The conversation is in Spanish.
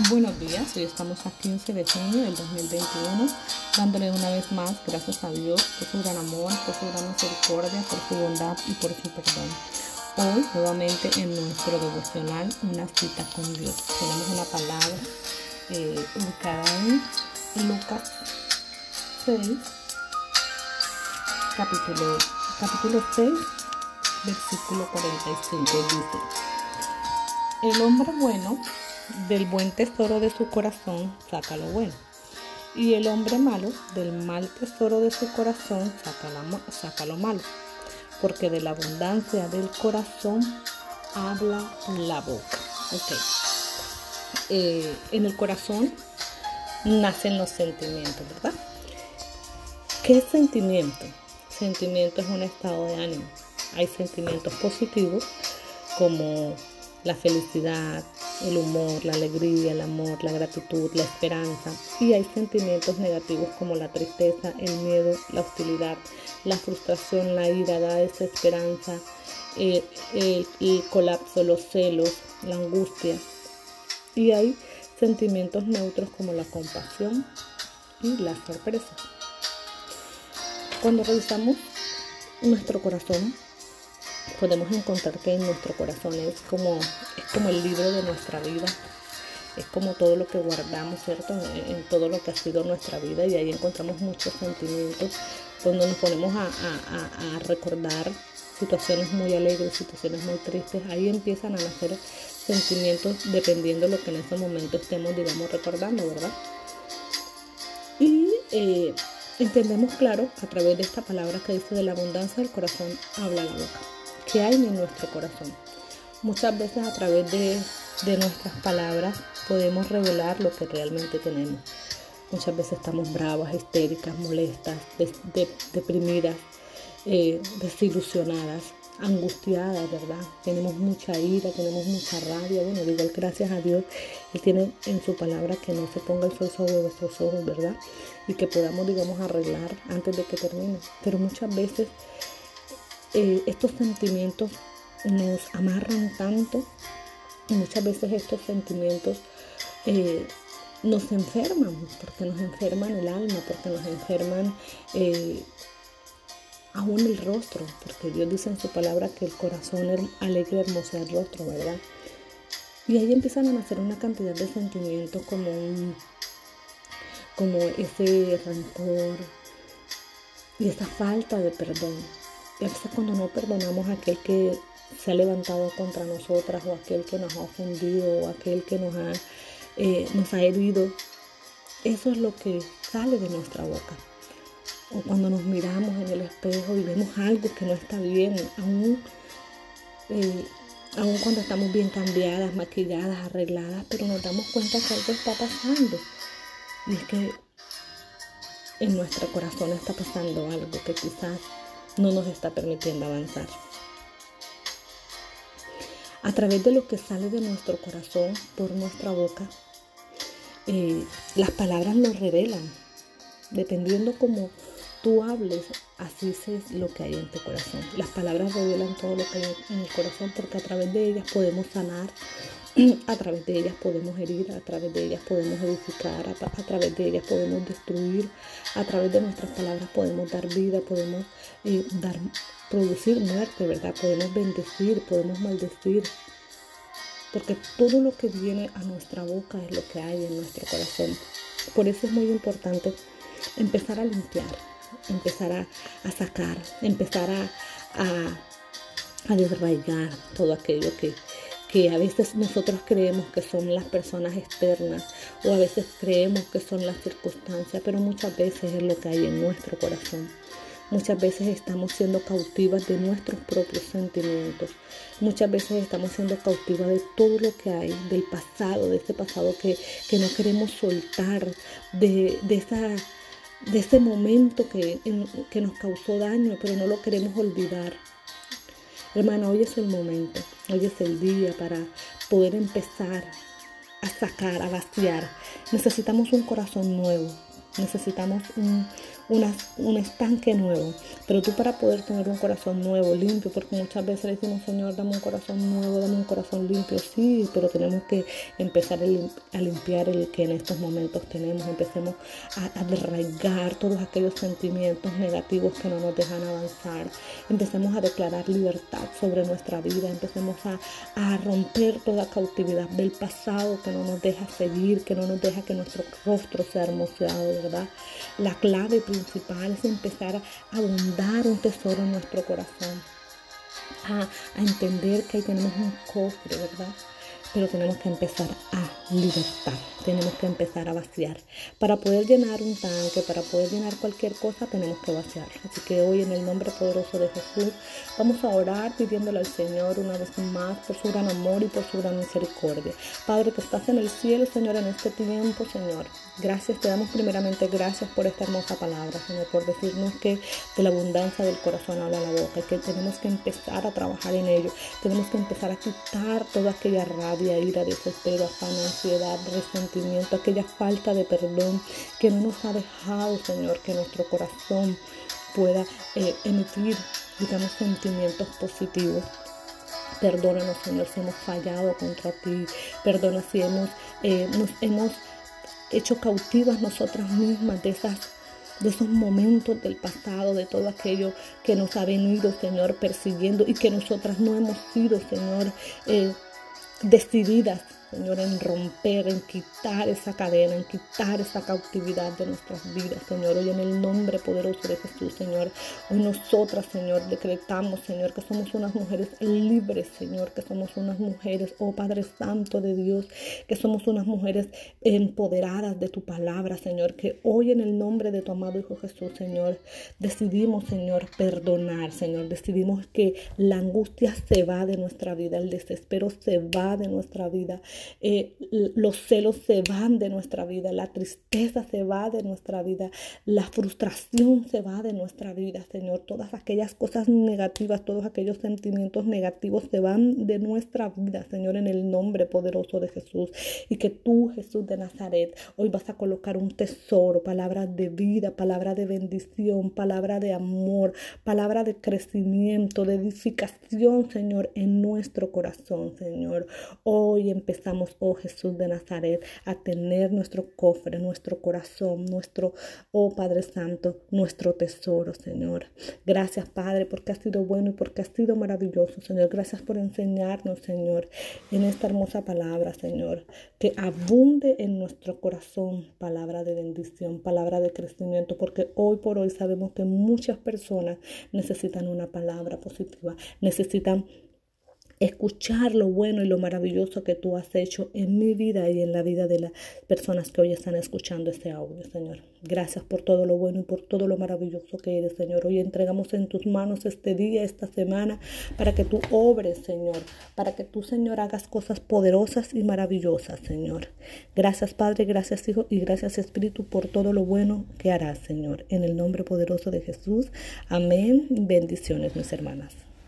Buenos días, hoy estamos a 15 de junio del 2021, dándole una vez más gracias a Dios por su gran amor, por su gran misericordia, por su bondad y por su perdón. Hoy, nuevamente en nuestro devocional, una cita con Dios. Tenemos una palabra eh, ubicada en Lucas 6, capítulo, capítulo 6, versículo 45. Dice, el hombre bueno del buen tesoro de su corazón saca lo bueno. Y el hombre malo, del mal tesoro de su corazón, saca, lo malo. Porque de la abundancia del corazón habla la boca. Okay. Eh, en el corazón nacen los sentimientos, ¿verdad? ¿Qué sentimiento? Sentimiento es un estado de ánimo. Hay sentimientos positivos como la felicidad, el humor, la alegría, el amor, la gratitud, la esperanza. Y hay sentimientos negativos como la tristeza, el miedo, la hostilidad, la frustración, la ira, la desesperanza, eh, el, colapso, los celos, la angustia. Y hay sentimientos neutros como la compasión y la sorpresa. Cuando revisamos nuestro corazón, podemos encontrar que en nuestro corazón es como, es como el libro de nuestra vida. Es como todo lo que guardamos, ¿cierto? En, todo lo que ha sido nuestra vida y ahí encontramos muchos sentimientos. Cuando nos ponemos a, a recordar situaciones muy alegres, situaciones muy tristes, ahí empiezan a nacer sentimientos dependiendo de lo que en ese momento estemos, digamos, recordando, ¿verdad? Y eh, entendemos claro a través de esta palabra que dice de la abundancia del corazón habla la boca que hay en nuestro corazón. Muchas veces a través de, nuestras palabras podemos revelar lo que realmente tenemos. Muchas veces estamos bravas, histéricas, molestas, deprimidas, eh, desilusionadas, angustiadas, ¿verdad? Tenemos mucha ira, tenemos mucha rabia. Bueno, igual gracias a Dios, Él tiene en su palabra que no se ponga el sol sobre nuestros ojos, ¿verdad? Y que podamos, digamos, arreglar antes de que termine. Pero muchas veces eh, estos sentimientos nos amarran tanto y muchas veces estos sentimientos eh, nos enferman, porque nos enferman el alma, porque nos enferman eh, aún el rostro, porque Dios dice en su palabra que el corazón alegre hermoso el rostro, ¿verdad? Y ahí empiezan a nacer una cantidad de sentimientos como un, como ese rencor y esa falta de perdón. Y a veces cuando no perdonamos a aquel que se ha levantado contra nosotras o aquel que nos ha ofendido o aquel que nos ha, eh, nos ha herido, eso es lo que sale de nuestra boca. O cuando nos miramos en el espejo y vemos algo que no está bien, aún, eh, aún cuando estamos bien cambiadas, maquilladas, arregladas, pero nos damos cuenta que algo está pasando. Y es que en nuestro corazón está pasando algo que quizás no nos está permitiendo avanzar. A través de lo que sale de nuestro corazón por nuestra boca, eh, las palabras nos revelan. Dependiendo cómo tú hables, así es lo que hay en tu corazón. Las palabras revelan todo lo que hay en el corazón porque a través de ellas podemos sanar, a través de ellas podemos herir, a través de ellas podemos edificar, a, través de ellas podemos destruir, a través de nuestras palabras podemos dar vida, podemos eh, dar, producir muerte, ¿verdad? Podemos bendecir, podemos maldecir. Porque todo lo que viene a nuestra boca es lo que hay en nuestro corazón. Por eso es muy importante empezar a limpiar, empezar a, sacar, empezar a, a, a desraigar todo aquello que, que a veces nosotros creemos que son las personas externas o a veces creemos que son las circunstancias, pero muchas veces es lo que hay en nuestro corazón. Muchas veces estamos siendo cautivas de nuestros propios sentimientos. Muchas veces estamos siendo cautivas de todo lo que hay, del pasado, de ese pasado que, no queremos soltar, de, esa, de ese momento que, que nos causó daño, pero no lo queremos olvidar. Hermana, hoy es el momento, hoy es el día para poder empezar a sacar, a vaciar. Necesitamos un corazón nuevo. necesitamos un, un estanque nuevo. Pero tú para poder tener un corazón nuevo, limpio, porque muchas veces le decimos, Señor, dame un corazón nuevo, dame un corazón limpio, sí, pero tenemos que empezar a limpiar el que en estos momentos tenemos. Empecemos a, a derraigar todos aquellos sentimientos negativos que no nos dejan avanzar. Empecemos a declarar libertad sobre nuestra vida. Empecemos a, a romper toda cautividad del pasado que no nos deja seguir, que no nos deja que nuestro rostro sea hermoseado, ¿verdad? La clave es empezar a abundar un tesoro en nuestro corazón, a, a entender que ahí tenemos un cofre, ¿verdad? Pero tenemos que empezar a libertar tenemos que empezar a vaciar. Para poder llenar un tanque, para poder llenar cualquier cosa, tenemos que vaciar. Así que hoy en el nombre poderoso de Jesús vamos a orar pidiéndole al Señor una vez más por su gran amor y por su gran misericordia. Padre que estás en el cielo, Señor, en este tiempo, Señor. Gracias, te damos primeramente gracias por esta hermosa palabra, Señor, por decirnos que de la abundancia del corazón habla la boca que tenemos que empezar a trabajar en ello. Tenemos que empezar a quitar toda aquella rabia, ira, desespero, afán, ansiedad, resentimiento aquella falta de perdón que no nos ha dejado, Señor, que nuestro corazón pueda eh, emitir, digamos, sentimientos positivos. Perdónanos, Señor, si hemos fallado contra ti. Perdona si hemos, eh, nos hemos hecho cautivas nosotras mismas de esas de esos momentos del pasado, de todo aquello que nos ha venido, Señor, persiguiendo y que nosotras no hemos sido, Señor, eh, decididas Señor, en romper, en quitar esa cadena, en quitar esa cautividad de nuestras vidas, Señor. Hoy en el nombre poderoso de Jesús, Señor. Hoy nosotras, Señor, decretamos, Señor, que somos unas mujeres libres, Señor, que somos unas mujeres, oh Padre Santo de Dios, que somos unas mujeres empoderadas de tu palabra, Señor, que hoy en el nombre de tu amado Hijo Jesús, Señor, decidimos, Señor, perdonar, Señor. Decidimos que la angustia se va de nuestra vida, el desespero se va de nuestra vida eh, los celos se van de nuestra vida, la tristeza se va de nuestra vida, la frustración se va de nuestra vida, Señor. Todas aquellas cosas negativas, todos aquellos sentimientos negativos se van de nuestra vida, Señor, en el nombre poderoso de Jesús. Y que tú, Jesús de Nazaret, hoy vas a colocar un tesoro, palabras de vida, palabra de bendición, palabra de amor, palabra de crecimiento, de edificación, Señor, en nuestro corazón, Señor. Hoy empezamos oh Jesús de Nazaret, a tener nuestro cofre, nuestro corazón, nuestro, oh Padre Santo, nuestro tesoro, Señor. Gracias, Padre, porque has sido bueno y porque has sido maravilloso, Señor. Gracias por enseñarnos, Señor, en esta hermosa palabra, Señor, que abunde en nuestro corazón palabra de bendición, palabra de crecimiento, porque hoy por hoy sabemos que muchas personas necesitan una palabra positiva, necesitan escuchar lo bueno y lo maravilloso que tú has hecho en mi vida y en la vida de las personas que hoy están escuchando este audio, Señor. Gracias por todo lo bueno y por todo lo maravilloso que eres, Señor. Hoy entregamos en tus manos este día, esta semana, para que tú obres, Señor, para que tú, Señor, hagas cosas poderosas y maravillosas, Señor. Gracias, Padre, gracias, Hijo, y gracias, Espíritu, por todo lo bueno que harás, Señor. En el nombre poderoso de Jesús. Amén. Bendiciones, mis hermanas.